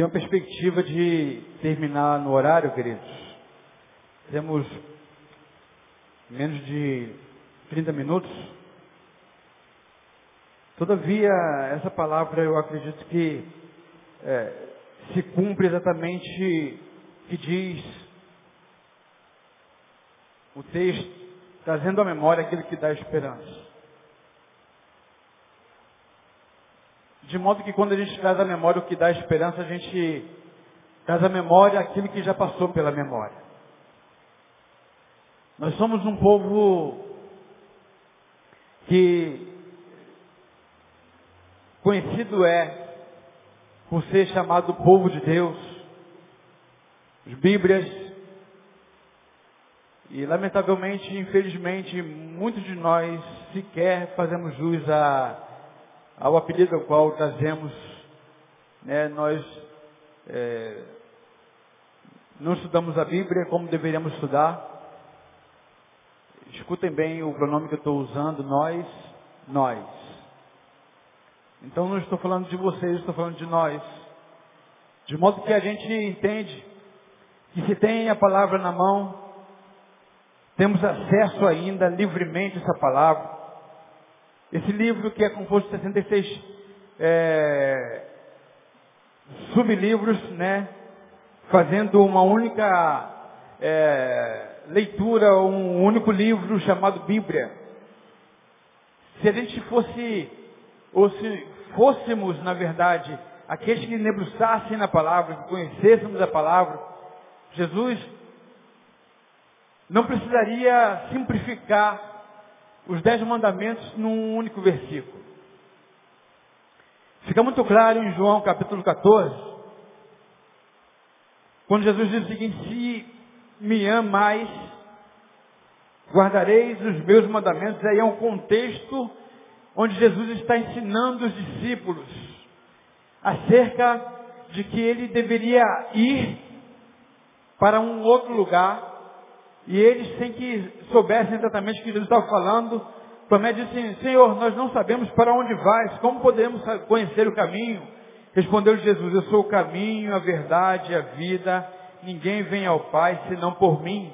Tem uma perspectiva de terminar no horário, queridos. Temos menos de 30 minutos. Todavia, essa palavra eu acredito que é, se cumpre exatamente que diz o texto, trazendo à memória aquilo que dá esperança. De modo que quando a gente traz à memória o que dá esperança, a gente traz à memória aquilo que já passou pela memória. Nós somos um povo que conhecido é por ser chamado povo de Deus. As Bíblias e lamentavelmente, infelizmente, muitos de nós sequer fazemos jus a ao apelido ao qual trazemos, né, nós é, não estudamos a Bíblia como deveríamos estudar. Escutem bem o pronome que eu estou usando, nós, nós. Então não estou falando de vocês, estou falando de nós. De modo que a gente entende que se tem a palavra na mão, temos acesso ainda livremente a essa palavra. Esse livro que é composto de 66 é, sublivros, né? Fazendo uma única é, leitura, um único livro chamado Bíblia. Se a gente fosse, ou se fôssemos, na verdade, aqueles que debruçassem na palavra, que conhecêssemos a palavra, Jesus não precisaria simplificar os dez mandamentos num único versículo. Fica muito claro em João capítulo 14, quando Jesus diz o seguinte, se me amais, guardareis os meus mandamentos, aí é um contexto onde Jesus está ensinando os discípulos acerca de que ele deveria ir para um outro lugar e eles, sem que soubessem exatamente o que Jesus estava falando, Tomé disse Senhor, nós não sabemos para onde vais, como podemos conhecer o caminho? Respondeu Jesus, eu sou o caminho, a verdade, a vida, ninguém vem ao Pai senão por mim.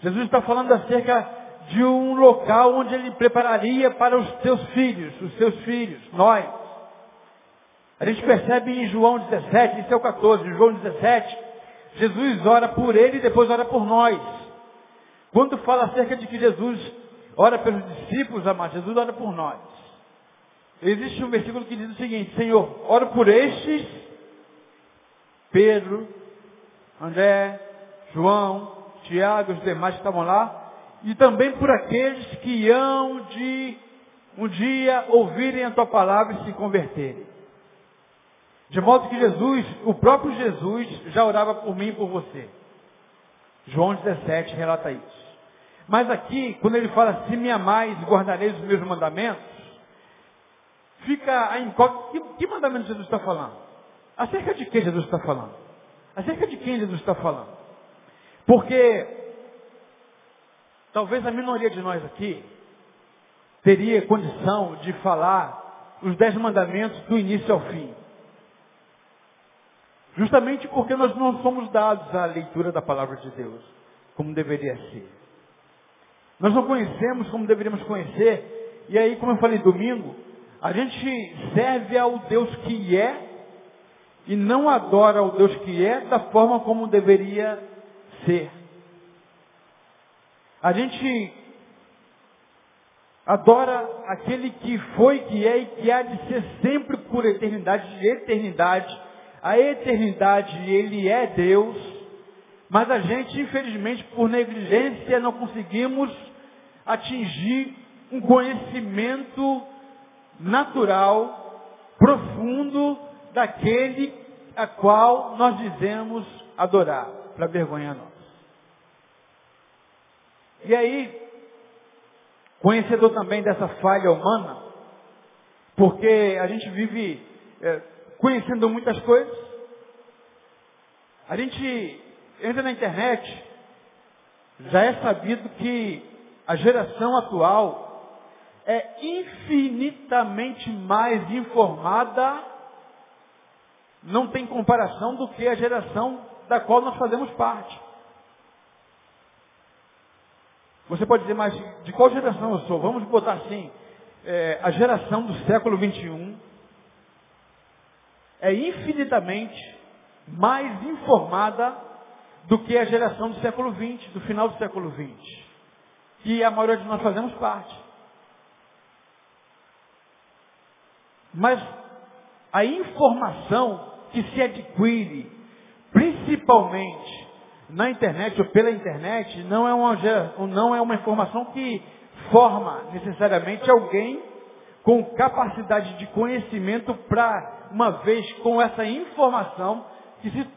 Jesus está falando acerca de um local onde ele prepararia para os seus filhos, os seus filhos, nós. A gente percebe em João 17, isso é o 14, João 17, Jesus ora por ele e depois ora por nós. Quando fala acerca de que Jesus ora pelos discípulos, amados, Jesus ora por nós. Existe um versículo que diz o seguinte, Senhor, oro por estes, Pedro, André, João, Tiago, os demais que estavam lá, e também por aqueles que hão de um dia ouvirem a tua palavra e se converterem. De modo que Jesus, o próprio Jesus, já orava por mim e por você. João 17 relata isso. Mas aqui, quando ele fala, se me amais, guardareis os meus mandamentos, fica a incógnita, que, que mandamento Jesus está falando? Acerca de quem Jesus está falando? Acerca de quem Jesus está falando? Porque, talvez a minoria de nós aqui, teria condição de falar os dez mandamentos do início ao fim. Justamente porque nós não somos dados à leitura da palavra de Deus, como deveria ser. Nós não conhecemos como deveríamos conhecer, e aí, como eu falei domingo, a gente serve ao Deus que é, e não adora ao Deus que é da forma como deveria ser. A gente adora aquele que foi, que é e que há de ser sempre por eternidade, de eternidade, a eternidade, ele é Deus, mas a gente, infelizmente, por negligência, não conseguimos atingir um conhecimento natural, profundo, daquele a qual nós dizemos adorar, para vergonha nossa. E aí, conhecedor também dessa falha humana, porque a gente vive é, conhecendo muitas coisas. A gente entra na internet, já é sabido que a geração atual é infinitamente mais informada não tem comparação do que a geração da qual nós fazemos parte. Você pode dizer, mas de qual geração eu sou? Vamos botar assim, é, a geração do século 21 é infinitamente mais informada do que a geração do século 20, do final do século 20, que a maioria de nós fazemos parte. Mas a informação que se adquire, principalmente na internet ou pela internet, não é uma, não é uma informação que forma necessariamente alguém com capacidade de conhecimento para, uma vez com essa informação, que se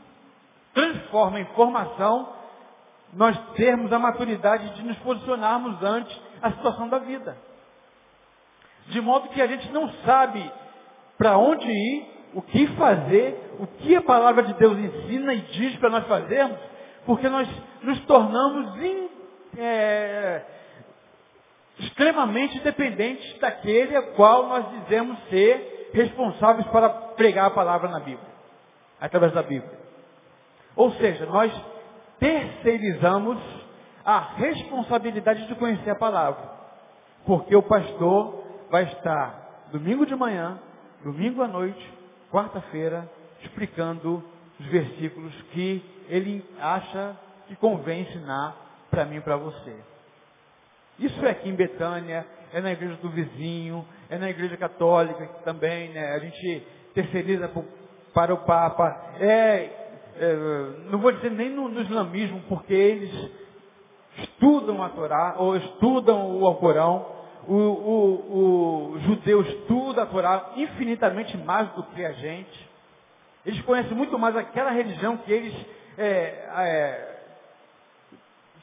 transforma em formação, nós termos a maturidade de nos posicionarmos ante a situação da vida. De modo que a gente não sabe para onde ir, o que fazer, o que a palavra de Deus ensina e diz para nós fazermos, porque nós nos tornamos in, é, extremamente dependentes daquele a qual nós dizemos ser responsáveis para pregar a palavra na Bíblia, através da Bíblia. Ou seja, nós terceirizamos a responsabilidade de conhecer a palavra, porque o pastor vai estar domingo de manhã domingo à noite, quarta-feira, explicando os versículos que ele acha que convém ensinar para mim e para você. Isso é aqui em Betânia, é na igreja do vizinho, é na igreja católica também, né? A gente terceiriza para o Papa. É, é, não vou dizer nem no, no islamismo, porque eles estudam a Torá, ou estudam o Alcorão, o, o, o judeu estuda a Torá infinitamente mais do que a gente. Eles conhecem muito mais aquela religião que eles é, é,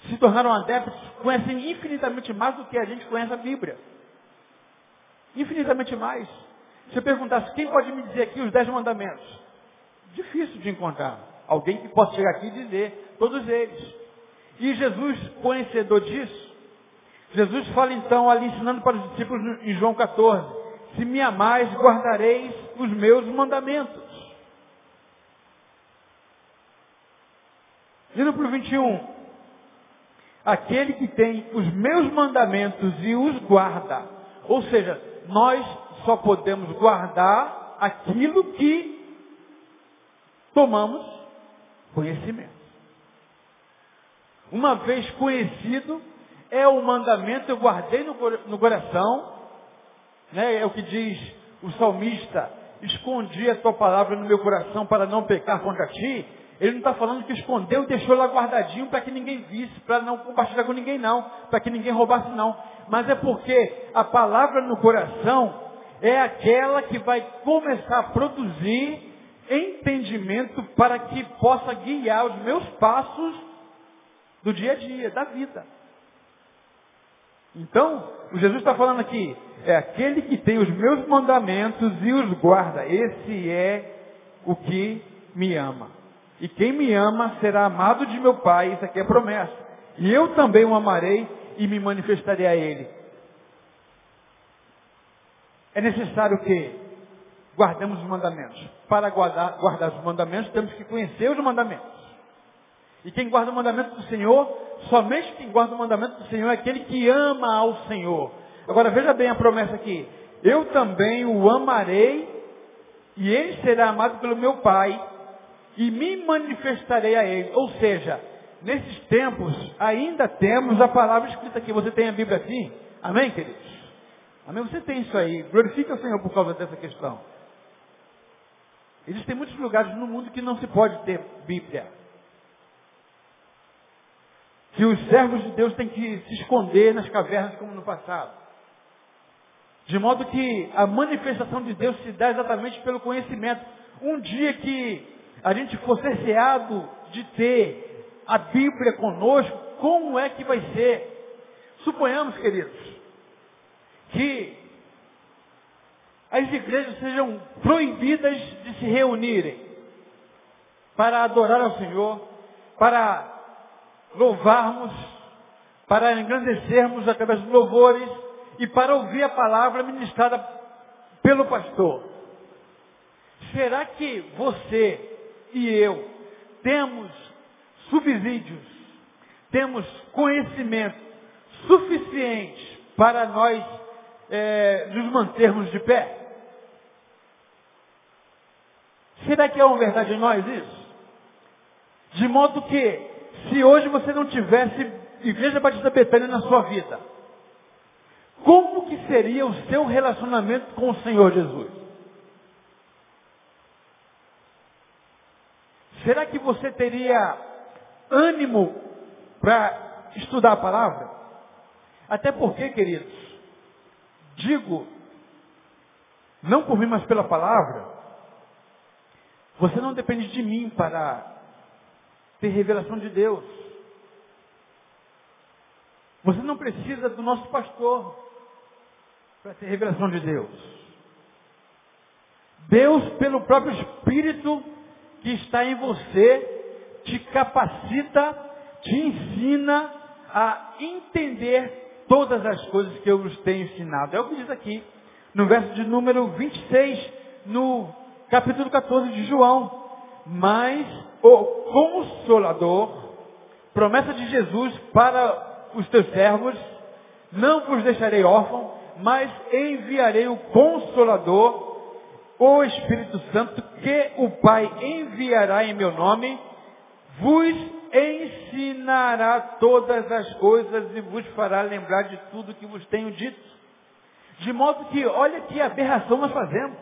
se tornaram adeptos, conhecem infinitamente mais do que a gente conhece a Bíblia. Infinitamente mais. Se eu perguntasse quem pode me dizer aqui os dez mandamentos, difícil de encontrar. Alguém que possa chegar aqui e dizer todos eles. E Jesus, conhecedor disso, Jesus fala então ali ensinando para os discípulos em João 14, se me amais, guardareis os meus mandamentos. Indo para o 21. Aquele que tem os meus mandamentos e os guarda. Ou seja, nós só podemos guardar aquilo que tomamos conhecimento. Uma vez conhecido, é o mandamento, eu guardei no, coração, né? é o que diz o salmista, escondi a tua palavra no meu coração para não pecar contra ti. Ele não está falando que escondeu e deixou lá guardadinho para que ninguém visse, para não compartilhar com ninguém não, para que ninguém roubasse não. Mas é porque a palavra no coração é aquela que vai começar a produzir entendimento para que possa guiar os meus passos do dia a dia, da vida. Então, o Jesus está falando aqui, é aquele que tem os meus mandamentos e os guarda. Esse é o que me ama. E quem me ama será amado de meu Pai. Isso aqui é promessa. E eu também o amarei e me manifestarei a ele. É necessário que guardemos os mandamentos. Para guardar, guardar os mandamentos, temos que conhecer os mandamentos. E quem guarda o mandamento do Senhor, somente quem guarda o mandamento do Senhor é aquele que ama ao Senhor. Agora veja bem a promessa aqui. Eu também o amarei, e ele será amado pelo meu Pai, e me manifestarei a ele. Ou seja, nesses tempos ainda temos a palavra escrita aqui. Você tem a Bíblia aqui? Amém, queridos? Amém? Você tem isso aí. Glorifica o Senhor por causa dessa questão. Existem muitos lugares no mundo que não se pode ter Bíblia que os servos de Deus têm que se esconder nas cavernas como no passado. De modo que a manifestação de Deus se dá exatamente pelo conhecimento. Um dia que a gente for cerceado de ter a Bíblia conosco, como é que vai ser? Suponhamos, queridos, que as igrejas sejam proibidas de se reunirem para adorar ao Senhor, para louvarmos, para engrandecermos através dos louvores e para ouvir a palavra ministrada pelo pastor. Será que você e eu temos subsídios, temos conhecimento suficiente para nós é, nos mantermos de pé? Será que é uma verdade em nós isso? De modo que, se hoje você não tivesse Igreja Batista Betânia na sua vida, como que seria o seu relacionamento com o Senhor Jesus? Será que você teria ânimo para estudar a palavra? Até porque, queridos, digo, não por mim, mas pela palavra, você não depende de mim para ter revelação de Deus. Você não precisa do nosso pastor para ter revelação de Deus. Deus, pelo próprio Espírito que está em você, te capacita, te ensina a entender todas as coisas que eu vos tenho ensinado. É o que diz aqui, no verso de número 26, no capítulo 14 de João. Mas o Consolador, promessa de Jesus para os teus servos, não vos deixarei órfão, mas enviarei o Consolador, o Espírito Santo, que o Pai enviará em meu nome, vos ensinará todas as coisas e vos fará lembrar de tudo que vos tenho dito. De modo que, olha que aberração nós fazemos.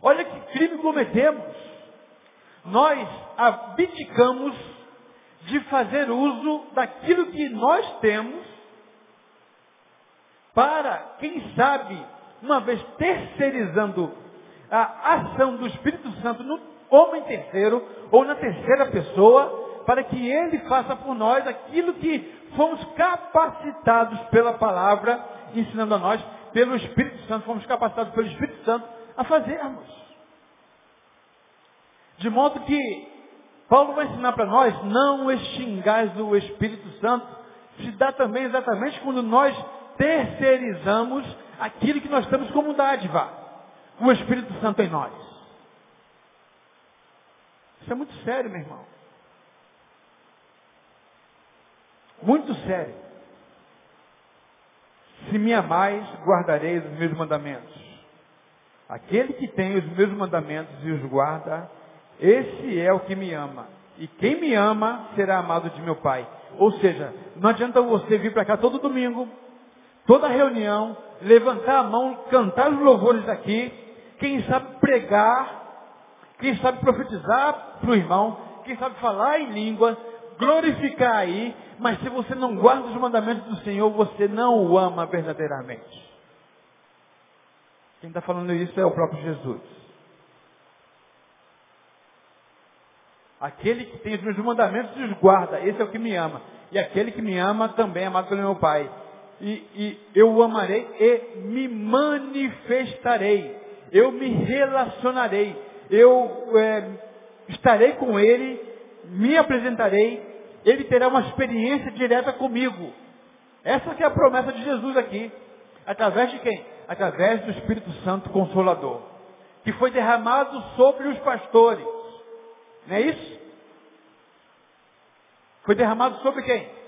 Olha que crime cometemos. Nós abdicamos de fazer uso daquilo que nós temos para, quem sabe, uma vez terceirizando a ação do Espírito Santo no homem terceiro ou na terceira pessoa, para que ele faça por nós aquilo que fomos capacitados pela palavra, ensinando a nós, pelo Espírito Santo, fomos capacitados pelo Espírito Santo a fazermos. De modo que Paulo vai ensinar para nós, não extingais o Espírito Santo, se dá também exatamente quando nós terceirizamos aquilo que nós temos como dádiva, o Espírito Santo em nós. Isso é muito sério, meu irmão. Muito sério. Se me amais, guardareis os meus mandamentos. Aquele que tem os meus mandamentos e os guarda, esse é o que me ama. E quem me ama será amado de meu Pai. Ou seja, não adianta você vir para cá todo domingo, toda reunião, levantar a mão, cantar os louvores aqui, quem sabe pregar, quem sabe profetizar para o irmão, quem sabe falar em língua, glorificar aí, mas se você não guarda os mandamentos do Senhor, você não o ama verdadeiramente. Quem está falando isso é o próprio Jesus. Aquele que tem os meus mandamentos os guarda, esse é o que me ama. E aquele que me ama também é amado pelo meu Pai e, e eu o amarei e me manifestarei. Eu me relacionarei. Eu é, estarei com ele, me apresentarei. Ele terá uma experiência direta comigo. Essa que é a promessa de Jesus aqui. Através de quem? Através do Espírito Santo Consolador. Que foi derramado sobre os pastores. Não é isso? Foi derramado sobre quem?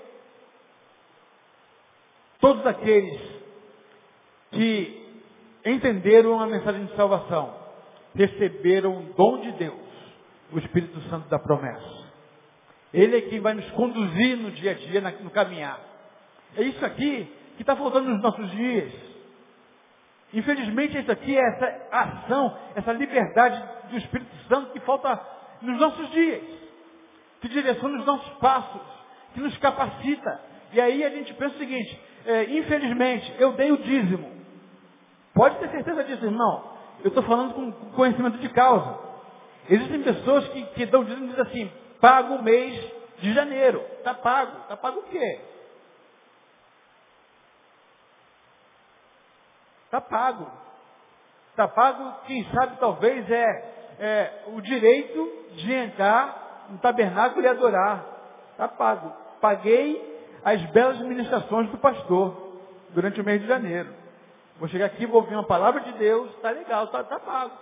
Todos aqueles que entenderam a mensagem de salvação, receberam o dom de Deus, o Espírito Santo da promessa. Ele é quem vai nos conduzir no dia a dia, no caminhar. É isso aqui que está faltando nos nossos dias. Infelizmente, isso aqui é essa ação, essa liberdade do Espírito Santo que falta nos nossos dias, que direciona os nossos passos, que nos capacita. E aí a gente pensa o seguinte, é, infelizmente, eu dei o dízimo. Pode ter certeza disso, irmão. Eu estou falando com conhecimento de causa. Existem pessoas que, que dão dízimo e dizem assim, pago o mês de janeiro. Está pago. Está pago o quê? Está pago. Está pago, quem sabe talvez é, é o direito de entrar no tabernáculo e adorar. Está pago. Paguei as belas ministrações do pastor durante o mês de janeiro. Vou chegar aqui, vou ouvir uma palavra de Deus, tá legal, tá, tá pago.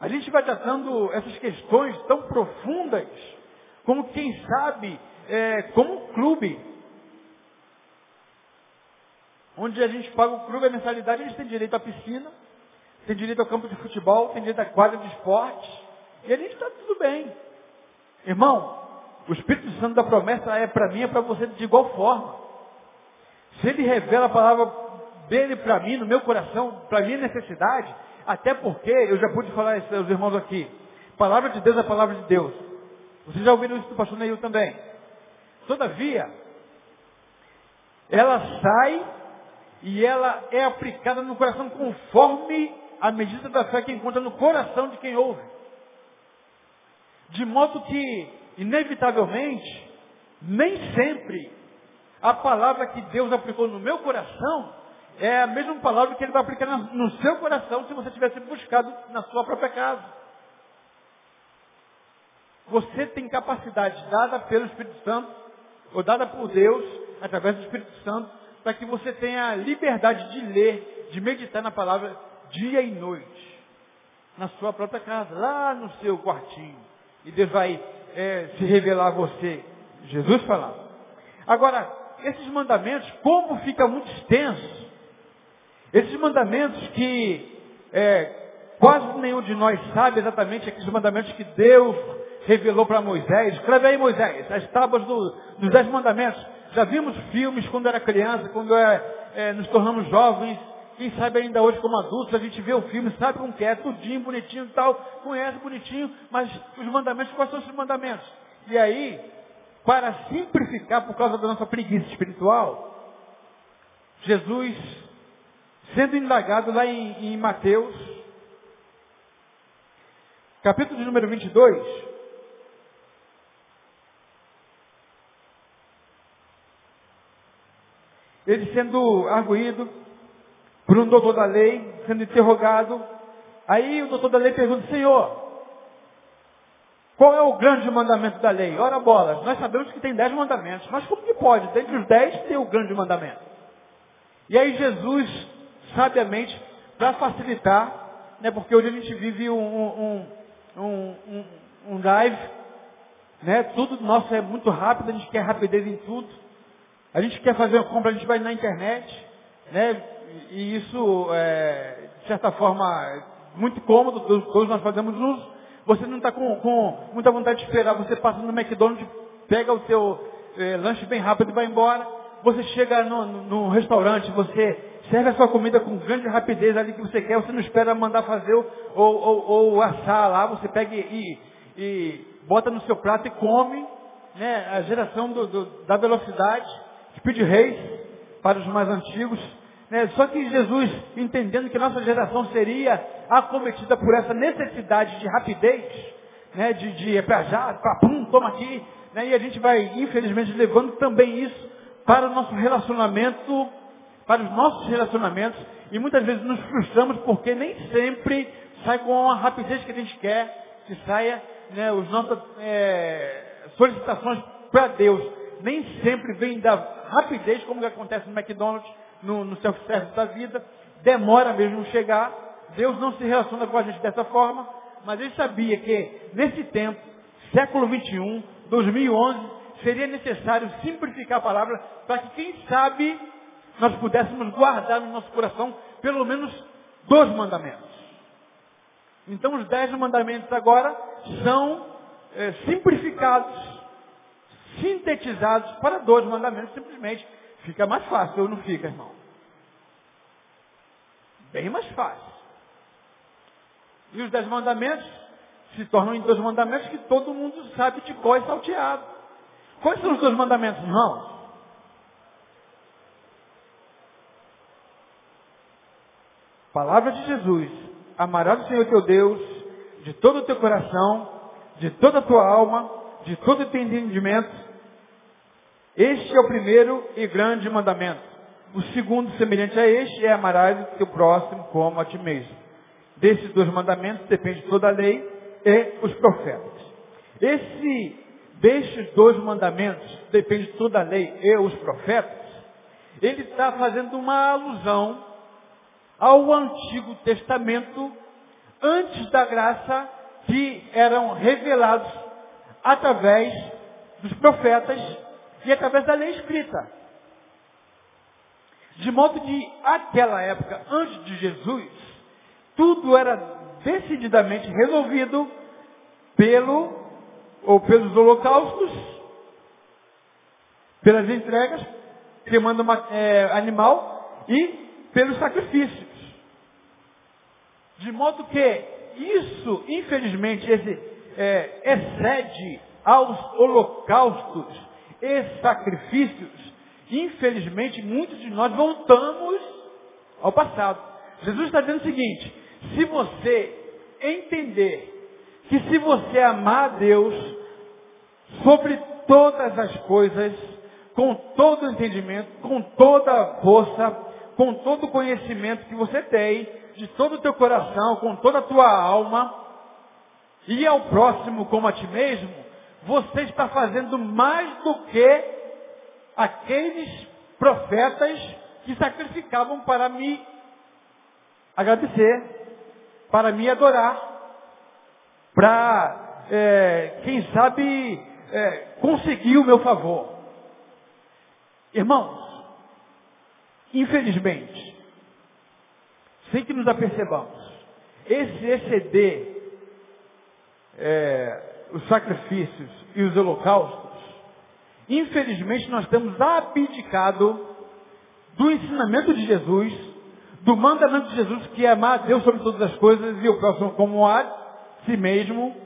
A gente vai tratando essas questões tão profundas, como quem sabe, é, como um clube. Onde a gente paga o clube, a mensalidade, a gente tem direito à piscina, tem direito ao campo de futebol, tem direito à quadra de esportes. E a gente está tudo bem. Irmão, o Espírito Santo da promessa é para mim, é para você de igual forma. Se ele revela a palavra dele para mim, no meu coração, para minha necessidade, até porque, eu já pude falar isso aos irmãos aqui, palavra de Deus é a palavra de Deus. Vocês já ouviram isso do pastor Neil também. Todavia, ela sai e ela é aplicada no coração conforme a medida da fé que encontra no coração de quem ouve. De modo que, inevitavelmente, nem sempre a palavra que Deus aplicou no meu coração é a mesma palavra que Ele vai aplicar no seu coração se você tivesse buscado na sua própria casa. Você tem capacidade dada pelo Espírito Santo, ou dada por Deus, através do Espírito Santo, para que você tenha liberdade de ler, de meditar na palavra dia e noite, na sua própria casa, lá no seu quartinho. E Deus vai é, se revelar a você. Jesus falava. Agora, esses mandamentos, como fica muito extenso, esses mandamentos que é, quase nenhum de nós sabe exatamente aqueles mandamentos que Deus revelou para Moisés. Escreve aí, Moisés, as tábuas do, dos dez mandamentos. Já vimos filmes quando era criança, quando é, é, nos tornamos jovens. Quem sabe ainda hoje como adultos, a gente vê o filme, sabe como que é, tudinho, bonitinho e tal, conhece bonitinho, mas os mandamentos, quais são os mandamentos? E aí, para simplificar por causa da nossa preguiça espiritual, Jesus, sendo indagado lá em, em Mateus, capítulo de número 22, ele sendo arguído por um doutor da lei, sendo interrogado, aí o doutor da lei pergunta, Senhor, qual é o grande mandamento da lei? Ora bolas, nós sabemos que tem dez mandamentos, mas como que pode, dentre os dez, ter o grande mandamento? E aí Jesus, sabiamente, para facilitar, né, porque hoje a gente vive um, um, um, um, um live, né, tudo nosso é muito rápido, a gente quer rapidez em tudo. A gente quer fazer uma compra, a gente vai na internet, né, e isso, é, de certa forma, muito cômodo, todos nós fazemos uso. Você não está com, com, muita vontade de esperar. Você passa no McDonald's, pega o seu é, lanche bem rápido e vai embora. Você chega no, no, no, restaurante, você serve a sua comida com grande rapidez ali que você quer. Você não espera mandar fazer ou, ou, ou assar lá. Você pega e, e, bota no seu prato e come. Né? A geração do, do, da velocidade. Speed Race para os mais antigos. Né? Só que Jesus, entendendo que nossa geração seria acometida por essa necessidade de rapidez, né? de, de é para já, para pum, toma aqui, né? e a gente vai, infelizmente, levando também isso para o nosso relacionamento, para os nossos relacionamentos, e muitas vezes nos frustramos porque nem sempre sai com a rapidez que a gente quer que saia né, as nossas é, solicitações para Deus. Nem sempre vem da rapidez, como acontece no McDonald's, no, no self-service da vida, demora mesmo chegar. Deus não se relaciona com a gente dessa forma, mas ele sabia que nesse tempo, século 21, 2011, seria necessário simplificar a palavra para que, quem sabe, nós pudéssemos guardar no nosso coração pelo menos dois mandamentos. Então, os dez mandamentos agora são é, simplificados, sintetizados para dois mandamentos, simplesmente Fica mais fácil ou não fica, irmão? Bem mais fácil. E os dez mandamentos se tornam em dois mandamentos que todo mundo sabe de qual é salteado. Quais são os dois mandamentos, irmãos? Palavra de Jesus. Amarás o Senhor teu Deus de todo o teu coração, de toda a tua alma, de todo o teu entendimento este é o primeiro e grande mandamento. O segundo, semelhante a este, é amarás o teu próximo como a ti mesmo. Desses dois mandamentos depende toda a lei e os profetas. Esse, destes dois mandamentos, depende toda a lei e os profetas, ele está fazendo uma alusão ao Antigo Testamento, antes da graça que eram revelados através dos profetas e através da lei escrita. De modo que, aquela época, antes de Jesus, tudo era decididamente resolvido pelo ou pelos holocaustos, pelas entregas, queimando uma, é, animal e pelos sacrifícios. De modo que isso, infelizmente, esse, é, excede aos holocaustos e sacrifícios Infelizmente, muitos de nós voltamos ao passado. Jesus está dizendo o seguinte, se você entender que se você amar a Deus sobre todas as coisas, com todo o entendimento, com toda a força, com todo o conhecimento que você tem, de todo o teu coração, com toda a tua alma, e ao próximo como a ti mesmo, você está fazendo mais do que aqueles profetas que sacrificavam para me agradecer, para me adorar, para, é, quem sabe, é, conseguir o meu favor. Irmãos, infelizmente, sem que nos apercebamos, esse exceder é, os sacrifícios e os holocaustos Infelizmente, nós temos abdicado do ensinamento de Jesus, do mandamento de Jesus, que é amar a Deus sobre todas as coisas e o próximo como a si mesmo.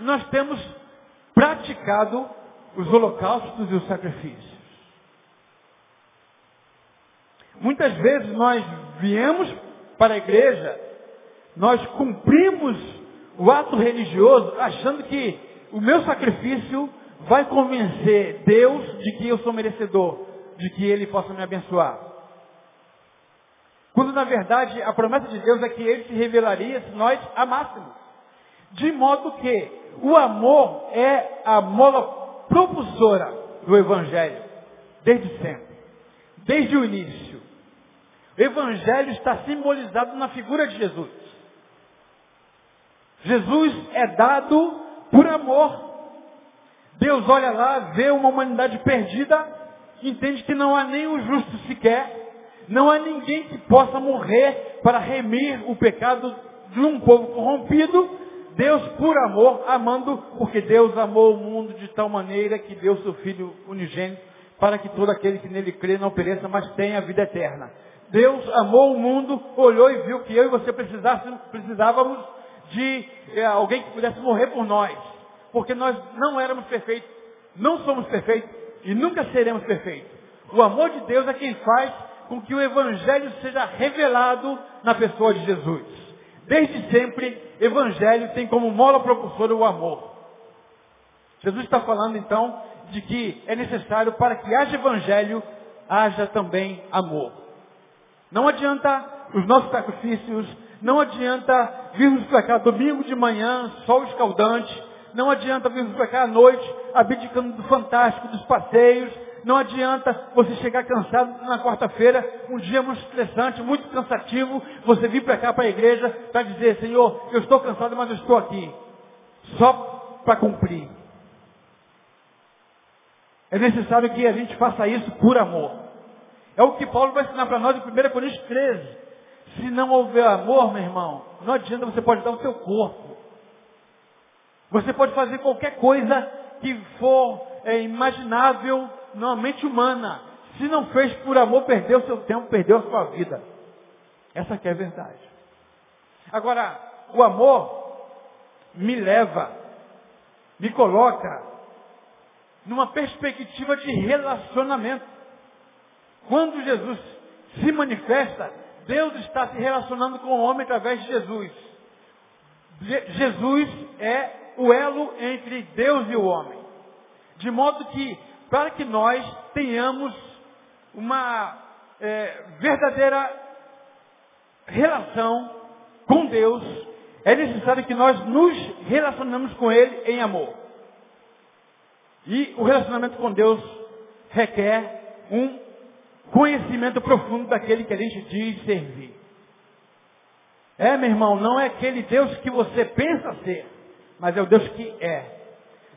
Nós temos praticado os holocaustos e os sacrifícios. Muitas vezes nós viemos para a igreja, nós cumprimos o ato religioso achando que o meu sacrifício vai convencer Deus de que eu sou merecedor, de que Ele possa me abençoar. Quando na verdade a promessa de Deus é que Ele se revelaria se nós amássemos. De modo que o amor é a mola propulsora do Evangelho, desde sempre, desde o início. O Evangelho está simbolizado na figura de Jesus. Jesus é dado por amor. Deus olha lá, vê uma humanidade perdida, entende que não há nem um justo sequer, não há ninguém que possa morrer para remir o pecado de um povo corrompido. Deus, por amor, amando, porque Deus amou o mundo de tal maneira que deu seu Filho unigênito para que todo aquele que nele crê não pereça, mas tenha a vida eterna. Deus amou o mundo, olhou e viu que eu e você precisávamos de é, alguém que pudesse morrer por nós porque nós não éramos perfeitos, não somos perfeitos e nunca seremos perfeitos. O amor de Deus é quem faz com que o Evangelho seja revelado na pessoa de Jesus. Desde sempre, Evangelho tem como mola propulsora o amor. Jesus está falando então de que é necessário para que haja Evangelho, haja também amor. Não adianta os nossos sacrifícios, não adianta virmos para cá domingo de manhã, sol escaldante, não adianta virmos para cá à noite, abdicando do fantástico, dos passeios. Não adianta você chegar cansado na quarta-feira, um dia muito estressante, muito cansativo, você vir para cá para a igreja para dizer, Senhor, eu estou cansado, mas eu estou aqui. Só para cumprir. É necessário que a gente faça isso por amor. É o que Paulo vai ensinar para nós em 1 Coríntios 13. Se não houver amor, meu irmão, não adianta você pode dar o seu corpo. Você pode fazer qualquer coisa que for é, imaginável na mente humana. Se não fez por amor, perdeu seu tempo, perdeu a sua vida. Essa aqui é a verdade. Agora, o amor me leva, me coloca numa perspectiva de relacionamento. Quando Jesus se manifesta, Deus está se relacionando com o homem através de Jesus. Jesus é o elo entre Deus e o homem. De modo que, para que nós tenhamos uma é, verdadeira relação com Deus, é necessário que nós nos relacionemos com Ele em amor. E o relacionamento com Deus requer um conhecimento profundo daquele que a gente diz servir. É, meu irmão, não é aquele Deus que você pensa ser, mas é o Deus que é.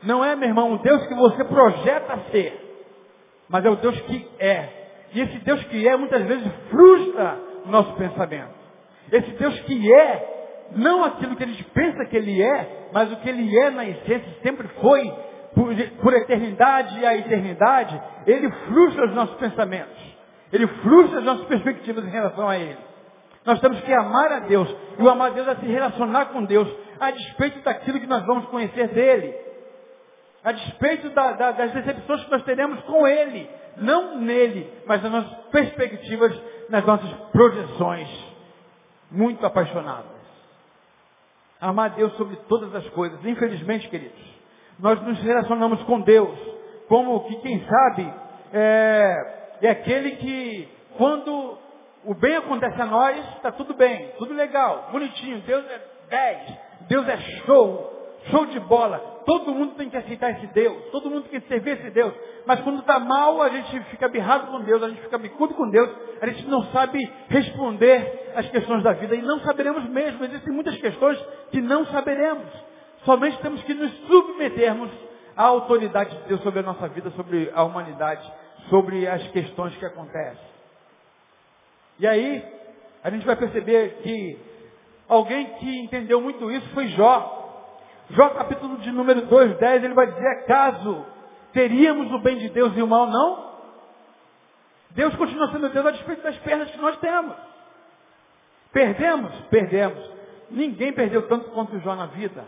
Não é, meu irmão, o Deus que você projeta ser, mas é o Deus que é. E esse Deus que é, muitas vezes, frustra o nosso pensamento. Esse Deus que é, não aquilo que a gente pensa que Ele é, mas o que Ele é na essência, sempre foi, por, por eternidade a eternidade, Ele frustra os nossos pensamentos. Ele frustra as nossas perspectivas em relação a Ele. Nós temos que amar a Deus. E o amar a Deus é se relacionar com Deus, a despeito daquilo que nós vamos conhecer dele. A despeito da, da, das decepções que nós teremos com Ele. Não nele, mas nas nossas perspectivas, nas nossas projeções. Muito apaixonadas. Amar a Deus sobre todas as coisas. Infelizmente, queridos, nós nos relacionamos com Deus como que, quem sabe, é, é aquele que, quando o bem acontece a nós, está tudo bem, tudo legal, bonitinho, Deus é 10, Deus é show, show de bola. Todo mundo tem que aceitar esse Deus, todo mundo tem que servir esse Deus. Mas quando está mal, a gente fica birrado com Deus, a gente fica bicudo com Deus, a gente não sabe responder às questões da vida e não saberemos mesmo. Existem muitas questões que não saberemos. Somente temos que nos submetermos à autoridade de Deus sobre a nossa vida, sobre a humanidade, sobre as questões que acontecem. E aí, a gente vai perceber que alguém que entendeu muito isso foi Jó. Jó, capítulo de número 2, 10, ele vai dizer, acaso teríamos o bem de Deus e o mal não? Deus continua sendo Deus a despeito das perdas que nós temos. Perdemos? Perdemos. Ninguém perdeu tanto quanto Jó na vida.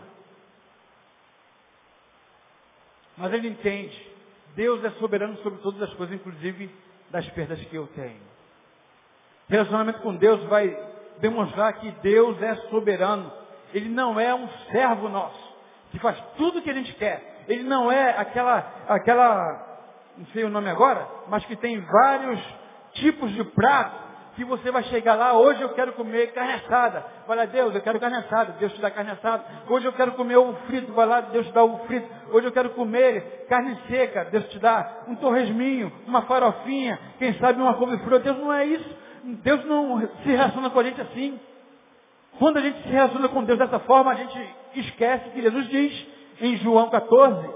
Mas ele entende. Deus é soberano sobre todas as coisas, inclusive das perdas que eu tenho. Relacionamento com Deus vai demonstrar que Deus é soberano. Ele não é um servo nosso, que faz tudo o que a gente quer. Ele não é aquela, aquela, não sei o nome agora, mas que tem vários tipos de prato que você vai chegar lá, hoje eu quero comer carne assada. Vai lá, Deus, eu quero carne assada. Deus te dá carne assada. Hoje eu quero comer ovo frito. Vai lá, Deus te dá ovo frito. Hoje eu quero comer carne seca. Deus te dá um torresminho, uma farofinha, quem sabe uma couve-flor. Deus não é isso. Deus não se relaciona com a gente assim. Quando a gente se relaciona com Deus dessa forma, a gente esquece que Jesus diz em João 14,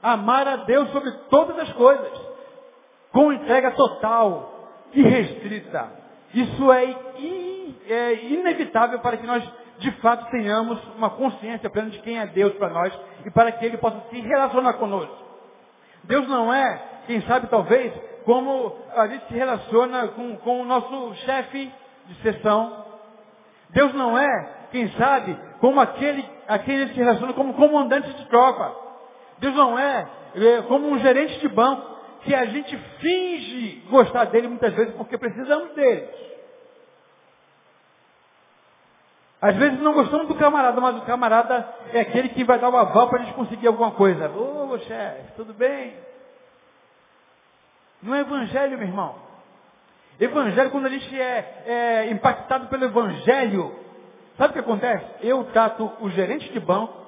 amar a Deus sobre todas as coisas, com entrega total e restrita. Isso é, in, é inevitável para que nós, de fato, tenhamos uma consciência plena de quem é Deus para nós e para que Ele possa se relacionar conosco. Deus não é, quem sabe talvez, como a gente se relaciona com, com o nosso chefe de sessão. Deus não é, quem sabe, como aquele a quem ele se relaciona como comandante de tropa. Deus não é, é como um gerente de banco, que a gente finge gostar dele muitas vezes porque precisamos dele. Às vezes não gostamos do camarada, mas o camarada é aquele que vai dar o aval para a gente conseguir alguma coisa. Ô, chefe, tudo bem? Não é evangelho, meu irmão. Evangelho, quando a gente é, é impactado pelo evangelho, sabe o que acontece? Eu trato o gerente de banco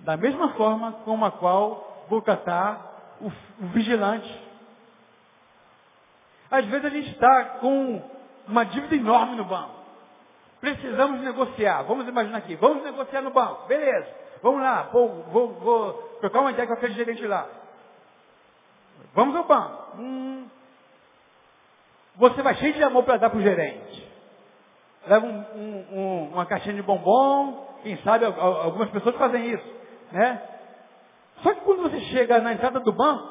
da mesma forma com a qual vou tratar o, o vigilante. Às vezes a gente está com uma dívida enorme no banco. Precisamos negociar. Vamos imaginar aqui. Vamos negociar no banco. Beleza. Vamos lá. Vou, vou, vou trocar uma ideia com aquele gerente lá. Vamos ao banco. Hum, você vai cheio de amor para dar para o gerente. Leva um, um, um, uma caixinha de bombom, quem sabe algumas pessoas fazem isso, né? Só que quando você chega na entrada do banco,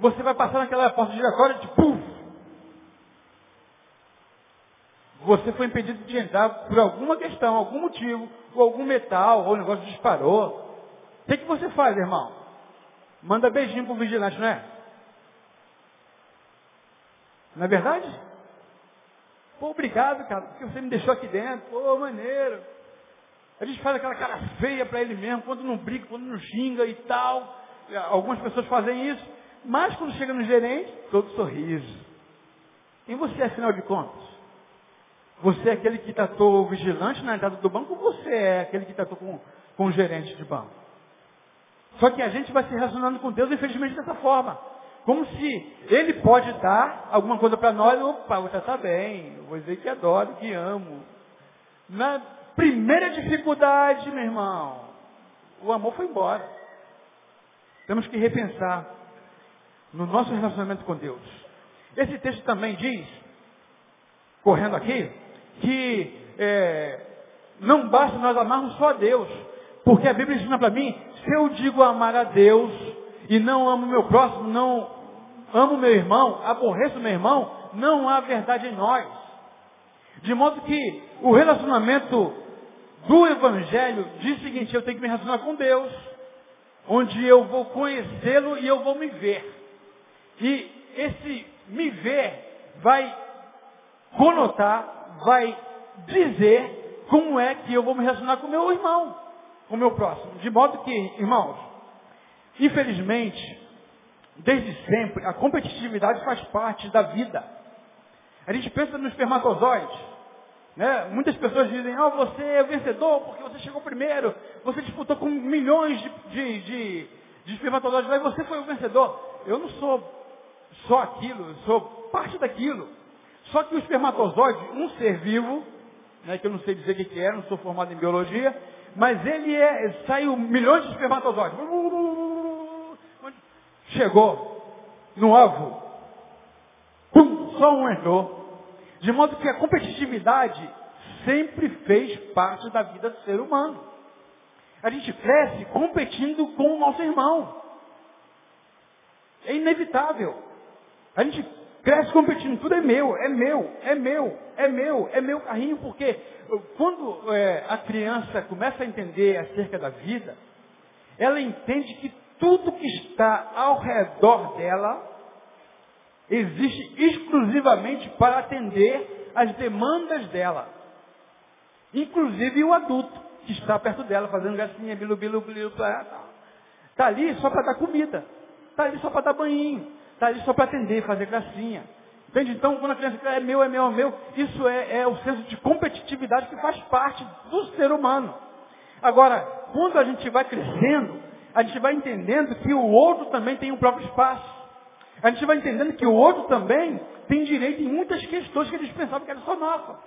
você vai passar naquela porta giratória de puf. Você foi impedido de entrar por alguma questão, algum motivo, ou algum metal, ou o negócio disparou. O que, que você faz, irmão? Manda beijinho pro vigilante, não é? Não é verdade? Pô, obrigado, cara, porque você me deixou aqui dentro. Pô, maneiro. A gente faz aquela cara feia para ele mesmo, quando não briga, quando não xinga e tal. Algumas pessoas fazem isso. Mas quando chega no gerente, todo sorriso. Quem você é, afinal de contas? Você é aquele que tratou o vigilante na entrada do banco ou você é aquele que tratou com, com o gerente de banco? Só que a gente vai se relacionando com Deus, infelizmente, dessa forma. Como se ele pode dar alguma coisa para nós, opa, vou tratar bem, vou dizer que adoro, que amo. Na primeira dificuldade, meu irmão, o amor foi embora. Temos que repensar no nosso relacionamento com Deus. Esse texto também diz, correndo aqui, que é, não basta nós amarmos só a Deus, porque a Bíblia ensina para mim, se eu digo amar a Deus e não amo meu próximo, não amo meu irmão, aborreço meu irmão, não há verdade em nós. De modo que o relacionamento do Evangelho diz o seguinte, eu tenho que me relacionar com Deus, onde eu vou conhecê-lo e eu vou me ver. E esse me ver vai conotar, vai dizer como é que eu vou me relacionar com o meu irmão, com o meu próximo. De modo que, irmãos, infelizmente, desde sempre, a competitividade faz parte da vida. A gente pensa no espermatozoide. Né? Muitas pessoas dizem, ah, você é vencedor porque você chegou primeiro, você disputou com milhões de, de, de, de espermatozoides e você foi o vencedor. Eu não sou só aquilo, eu sou parte daquilo. Só que o espermatozoide, um ser vivo, né, que eu não sei dizer o que é, não sou formado em biologia, mas ele é, saiu milhões de espermatozoides. Chegou no ovo, pum, só um entrou. De modo que a competitividade sempre fez parte da vida do ser humano. A gente cresce competindo com o nosso irmão. É inevitável. A gente cresce competindo, tudo é meu, é meu, é meu, é meu, é meu carrinho, porque quando é, a criança começa a entender acerca da vida, ela entende que tudo que está ao redor dela existe exclusivamente para atender as demandas dela. Inclusive o adulto que está perto dela, fazendo gracinha, bilu, bilu, bilu, está ali só para dar comida, está ali só para dar banhinho, está ali só para atender, fazer gracinha. Entende? Então, quando a criança é meu, é meu, é meu, isso é, é o senso de competitividade que faz parte do ser humano. Agora, quando a gente vai crescendo, a gente vai entendendo que o outro também tem um próprio espaço. A gente vai entendendo que o outro também tem direito em muitas questões que eles pensavam que era só nossa.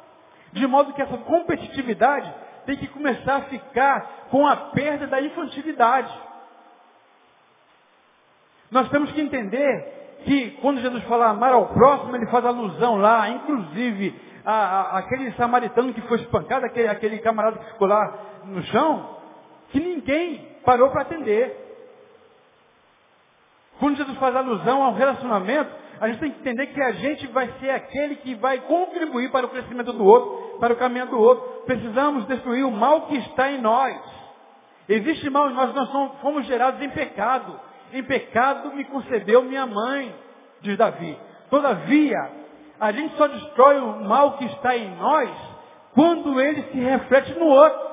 De modo que essa competitividade tem que começar a ficar com a perda da infantilidade. Nós temos que entender que quando Jesus fala amar ao próximo, ele faz alusão lá, inclusive, a, a, aquele samaritano que foi espancado, aquele, aquele camarada que ficou lá no chão, que ninguém parou para atender. Quando Jesus faz alusão ao relacionamento, a gente tem que entender que a gente vai ser aquele que vai contribuir para o crescimento do outro, para o caminho do outro. Precisamos destruir o mal que está em nós. Existe mal em nós, nós fomos gerados em pecado. Em pecado me concebeu minha mãe, diz Davi. Todavia, a gente só destrói o mal que está em nós quando ele se reflete no outro.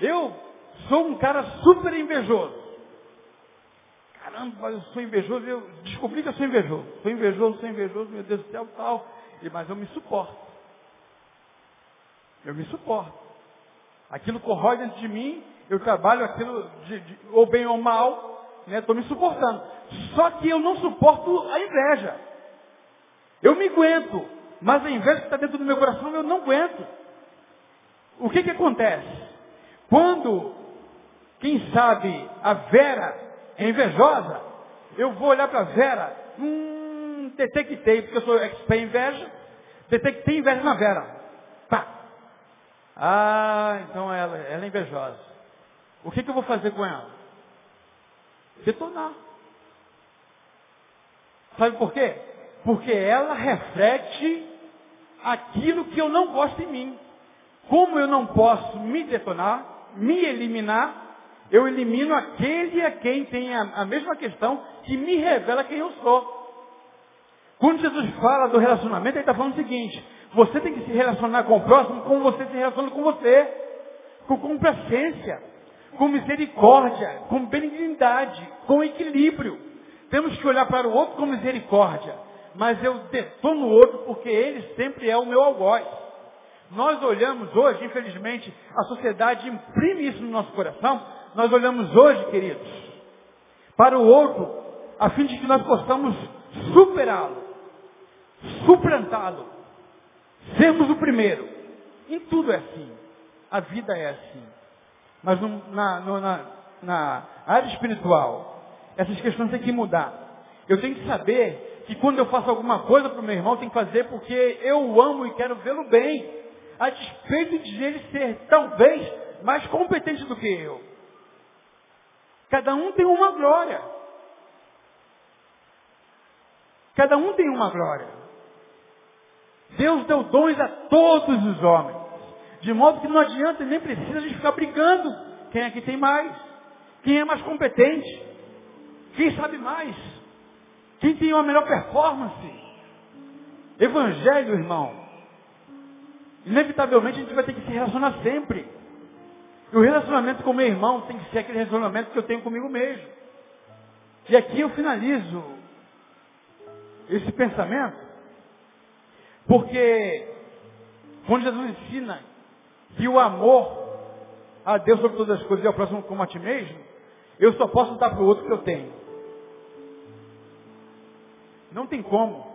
Eu sou um cara super invejoso. Caramba, eu sou invejoso. Eu descobri que eu sou invejoso. Sou invejoso, sou invejoso, meu Deus do céu, tal. Mas eu me suporto. Eu me suporto. Aquilo corrói dentro de mim, eu trabalho aquilo, de, de, ou bem ou mal, estou né, me suportando. Só que eu não suporto a inveja. Eu me aguento, mas a inveja que está dentro do meu coração eu não aguento. O que, que acontece? Quando, quem sabe, a Vera é invejosa, eu vou olhar para Vera, hum, detectei, porque eu sou expert em inveja, detectei inveja na Vera. Pá. Ah, então ela, ela é invejosa. O que, que eu vou fazer com ela? Detonar. Sabe por quê? Porque ela reflete aquilo que eu não gosto em mim. Como eu não posso me detonar, me eliminar, eu elimino aquele a quem tem a, a mesma questão que me revela quem eu sou. Quando Jesus fala do relacionamento, ele está falando o seguinte, você tem que se relacionar com o próximo como você se relaciona com você. Com complacência, com misericórdia, com benignidade, com equilíbrio. Temos que olhar para o outro com misericórdia. Mas eu detono o outro porque ele sempre é o meu algoz. Nós olhamos hoje, infelizmente, a sociedade imprime isso no nosso coração, nós olhamos hoje, queridos, para o outro, a fim de que nós possamos superá-lo, suplantá-lo, sermos o primeiro. Em tudo é assim. A vida é assim. Mas no, na, no, na, na área espiritual, essas questões têm que mudar. Eu tenho que saber que quando eu faço alguma coisa para o meu irmão, tenho que fazer porque eu o amo e quero vê-lo bem. A despeito de ele ser talvez mais competente do que eu. Cada um tem uma glória. Cada um tem uma glória. Deus deu dons a todos os homens. De modo que não adianta nem precisa a gente ficar brigando. Quem é que tem mais? Quem é mais competente? Quem sabe mais? Quem tem uma melhor performance? Evangelho, irmão. Inevitavelmente a gente vai ter que se relacionar sempre. E o relacionamento com meu irmão tem que ser aquele relacionamento que eu tenho comigo mesmo. E aqui eu finalizo esse pensamento, porque quando Jesus ensina que o amor a Deus sobre todas as coisas e ao próximo como a ti mesmo, eu só posso dar para o outro que eu tenho. Não tem como.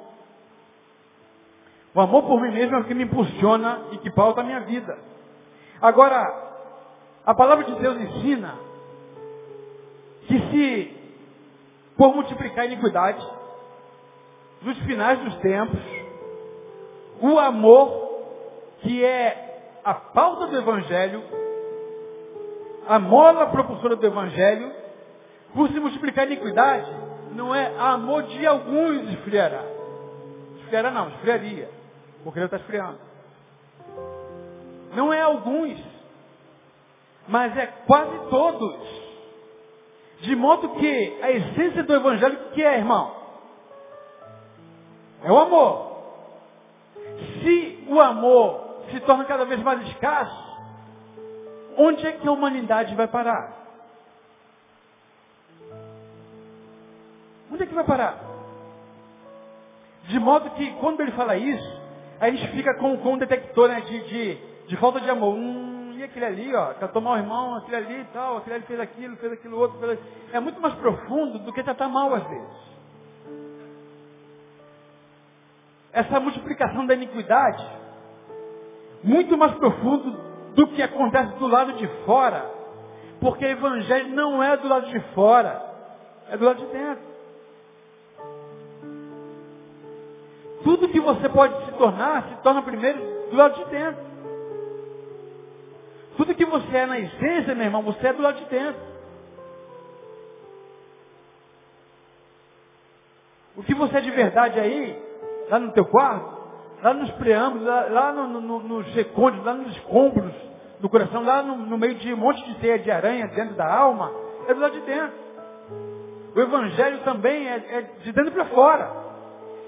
O amor por mim mesmo é o que me impulsiona e que pauta a minha vida. Agora, a palavra de Deus ensina que se por multiplicar a iniquidade, nos finais dos tempos, o amor, que é a pauta do Evangelho, a mola propulsora do Evangelho, por se multiplicar a iniquidade, não é amor de alguns esfriará. Esfriará não, esfriaria. Porque ele está esfriando. Não é alguns, mas é quase todos. De modo que a essência do Evangelho, que é, irmão? É o amor. Se o amor se torna cada vez mais escasso, onde é que a humanidade vai parar? Onde é que vai parar? De modo que, quando ele fala isso, a gente fica com, com um detector né, de, de, de, falta de amor. Hum, e aquele ali, ó, tratou mal o irmão, aquele ali e tal, aquele ali fez aquilo, fez aquilo outro. Fez... É muito mais profundo do que tratar mal às vezes. Essa multiplicação da iniquidade, muito mais profundo do que acontece do lado de fora. Porque o evangelho não é do lado de fora, é do lado de dentro. Tudo que você pode se tornar, se torna primeiro do lado de dentro. Tudo que você é na essência, meu irmão, você é do lado de dentro. O que você é de verdade aí, lá no teu quarto, lá nos preâmbulos, lá, lá no, no, nos recontos, lá nos escombros do coração, lá no, no, meio de um monte de teia de aranha dentro da alma, é do lado de dentro. O evangelho também é, é de dentro para fora.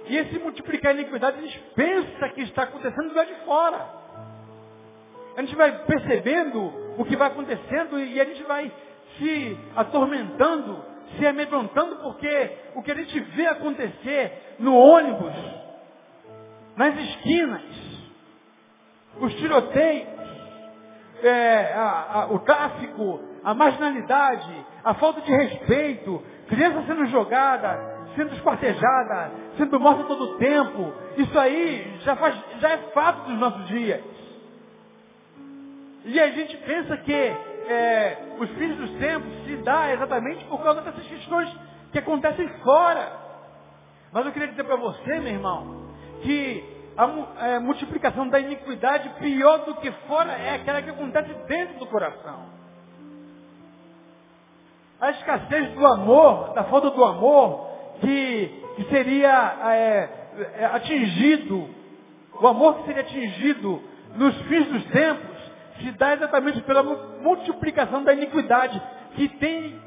E esse multiplicar a iniquidade, a gente pensa que está acontecendo do lado de fora. A gente vai percebendo o que vai acontecendo e a gente vai se atormentando, se amedrontando, porque o que a gente vê acontecer no ônibus, nas esquinas, os tiroteios, é, a, a, o tráfico, a marginalidade, a falta de respeito, criança sendo jogada, sendo esquartejada, sendo morta todo o tempo, isso aí já, faz, já é fato dos nossos dias. E a gente pensa que é, os filhos dos tempos se dá exatamente por causa dessas questões que acontecem fora. Mas eu queria dizer para você, meu irmão, que a é, multiplicação da iniquidade pior do que fora é aquela que acontece dentro do coração. A escassez do amor, da falta do amor, que, que seria é, é, atingido, o amor que seria atingido nos fins dos tempos, se dá exatamente pela multiplicação da iniquidade, que tem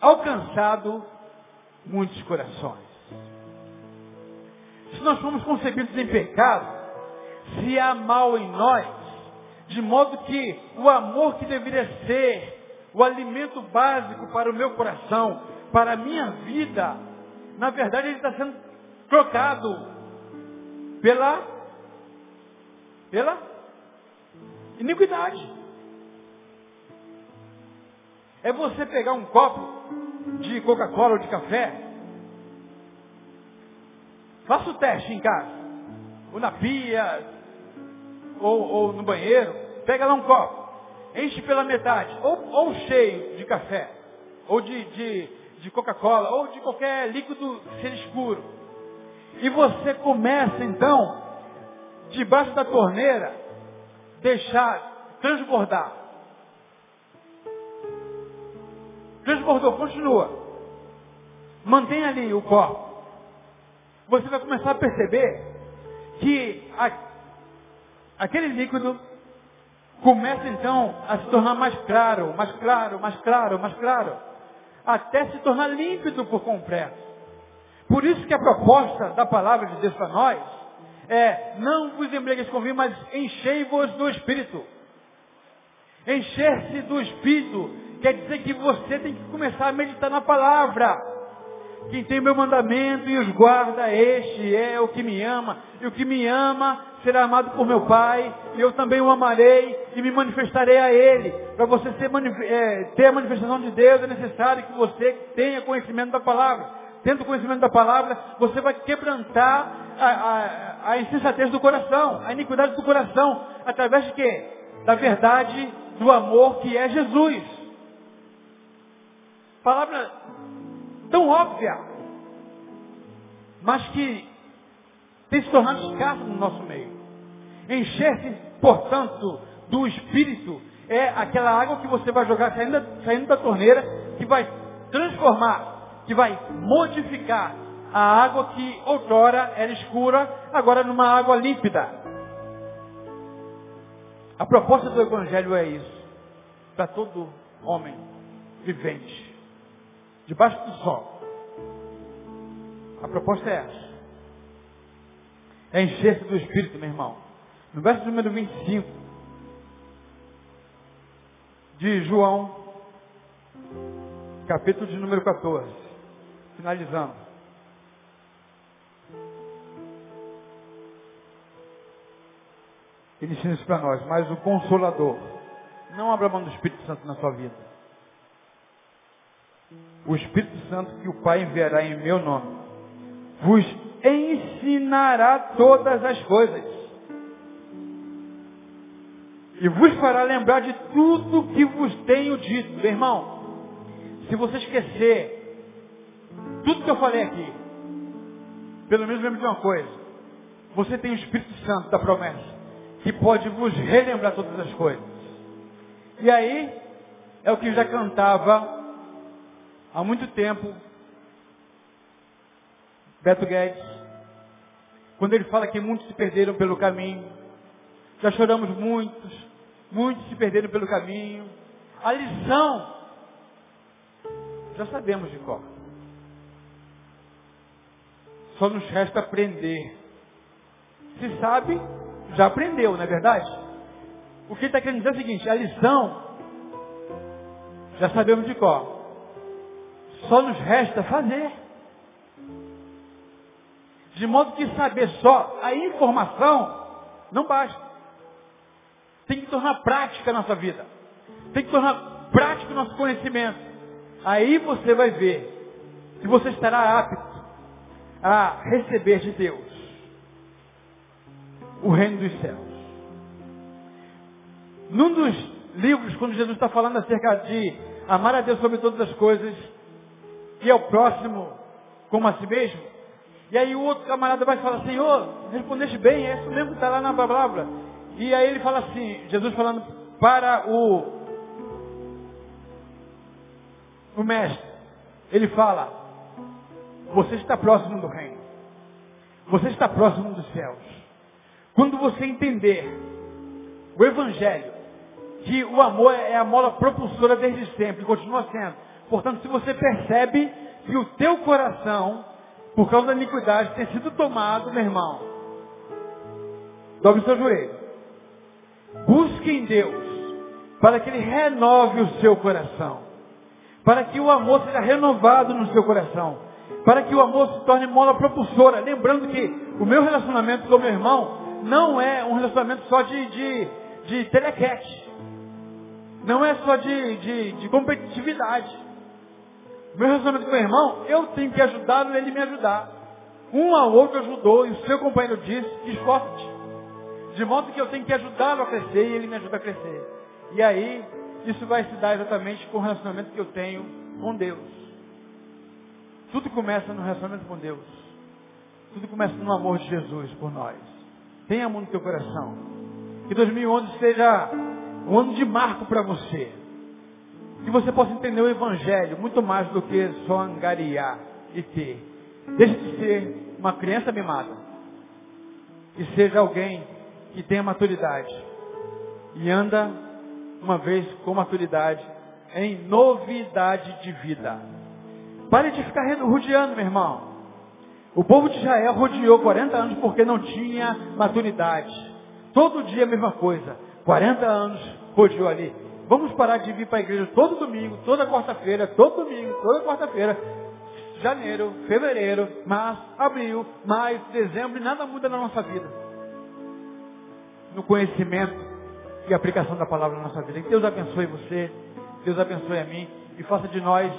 alcançado muitos corações. Se nós fomos concebidos em pecado, se há mal em nós, de modo que o amor que deveria ser o alimento básico para o meu coração, para a minha vida, na verdade ele está sendo trocado pela pela iniquidade. É você pegar um copo de Coca-Cola ou de café. Faça o teste em casa. ou na pia, ou, ou no banheiro, pega lá um copo, enche pela metade, ou, ou cheio de café, ou de, de, de Coca-Cola, ou de qualquer líquido ser escuro. E você começa então, debaixo da torneira, deixar transbordar. Transbordou, continua. Mantém ali o copo. Você vai começar a perceber que a, aquele líquido começa então a se tornar mais claro, mais claro, mais claro, mais claro, até se tornar límpido por completo. Por isso que a proposta da palavra de Deus para nós é, não vos embriagueis com vinho, mas enchei-vos do Espírito. Encher-se do Espírito quer dizer que você tem que começar a meditar na palavra. Quem tem meu mandamento e os guarda, este é o que me ama. E o que me ama será amado por meu Pai. E eu também o amarei e me manifestarei a Ele. Para você ser, é, ter a manifestação de Deus é necessário que você tenha conhecimento da palavra. Tendo conhecimento da palavra, você vai quebrantar a, a, a insensatez do coração, a iniquidade do coração. Através de quê? Da verdade, do amor que é Jesus. Palavra tão óbvia, mas que tem se tornado escassa no nosso meio. Encher-se, portanto, do Espírito é aquela água que você vai jogar saindo, saindo da torneira, que vai transformar, que vai modificar a água que outrora era escura, agora numa água límpida. A proposta do Evangelho é isso, para todo homem vivente debaixo do sol. A proposta é essa. É encher-se do Espírito, meu irmão. No verso número 25 de João, capítulo de número 14, finalizando. Ele ensina isso para nós, mas o Consolador, não abra mão do Espírito Santo na sua vida o Espírito Santo que o Pai enviará em meu nome, vos ensinará todas as coisas. E vos fará lembrar de tudo que vos tenho dito. Meu irmão, se você esquecer tudo que eu falei aqui, pelo menos lembre de uma coisa. Você tem o Espírito Santo da promessa, que pode vos relembrar todas as coisas. E aí, é o que já cantava há muito tempo, Beto Guedes, quando ele fala que muitos se perderam pelo caminho, já choramos muitos, muitos se perderam pelo caminho. A lição, já sabemos de qual. Só nos resta aprender. Se sabe, já aprendeu, não é verdade? O que ele está querendo dizer é o seguinte, a lição, já sabemos de qual. Só nos resta fazer. De modo que saber só a informação não basta. Tem que tornar prática a nossa vida. Tem que tornar prático o nosso conhecimento. Aí você vai ver que você estará apto a receber de Deus o reino dos céus. Num dos livros, quando Jesus está falando acerca de amar a Deus sobre todas as coisas, e ao próximo como a si mesmo. E aí o outro camarada vai falar, Senhor, respondeste bem, é isso mesmo que está lá na palavra. E aí ele fala assim, Jesus falando para o, o mestre, ele fala, você está próximo do reino. Você está próximo dos céus. Quando você entender o Evangelho, que o amor é a mola propulsora desde sempre, continua sendo. Portanto, se você percebe que o teu coração, por causa da iniquidade, tem sido tomado, meu irmão, dobre o seu joelho. Busque em Deus, para que Ele renove o seu coração. Para que o amor seja renovado no seu coração. Para que o amor se torne mola propulsora. Lembrando que o meu relacionamento com o meu irmão não é um relacionamento só de, de, de telequete. Não é só de, de, de competitividade. Meu relacionamento com meu irmão, eu tenho que ajudá-lo e ele me ajudar. Um ao outro ajudou, e o seu companheiro disse, esforça-te. De modo que eu tenho que ajudá-lo a crescer e ele me ajuda a crescer. E aí, isso vai se dar exatamente com o relacionamento que eu tenho com Deus. Tudo começa no relacionamento com Deus. Tudo começa no amor de Jesus por nós. Tenha amor no teu coração. Que 2011 seja um ano de marco para você. Que você possa entender o Evangelho muito mais do que só angariar e ter. Deixe de ser uma criança mimada. E seja alguém que tenha maturidade. E anda, uma vez com maturidade, em novidade de vida. Pare de ficar rodeando, meu irmão. O povo de Israel rodeou 40 anos porque não tinha maturidade. Todo dia a mesma coisa. 40 anos rodeou ali. Vamos parar de vir para a igreja todo domingo, toda quarta-feira, todo domingo, toda quarta-feira. Janeiro, fevereiro, março, abril, maio, dezembro, e nada muda na nossa vida. No conhecimento e aplicação da palavra na nossa vida. Que Deus abençoe você, Deus abençoe a mim e faça de nós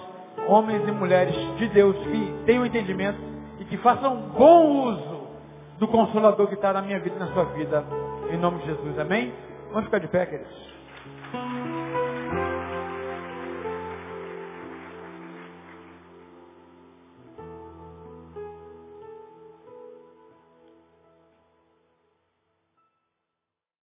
homens e mulheres de Deus que tenham entendimento e que façam bom uso do Consolador que está na minha vida e na sua vida. Em nome de Jesus, amém? Vamos ficar de pé, queridos.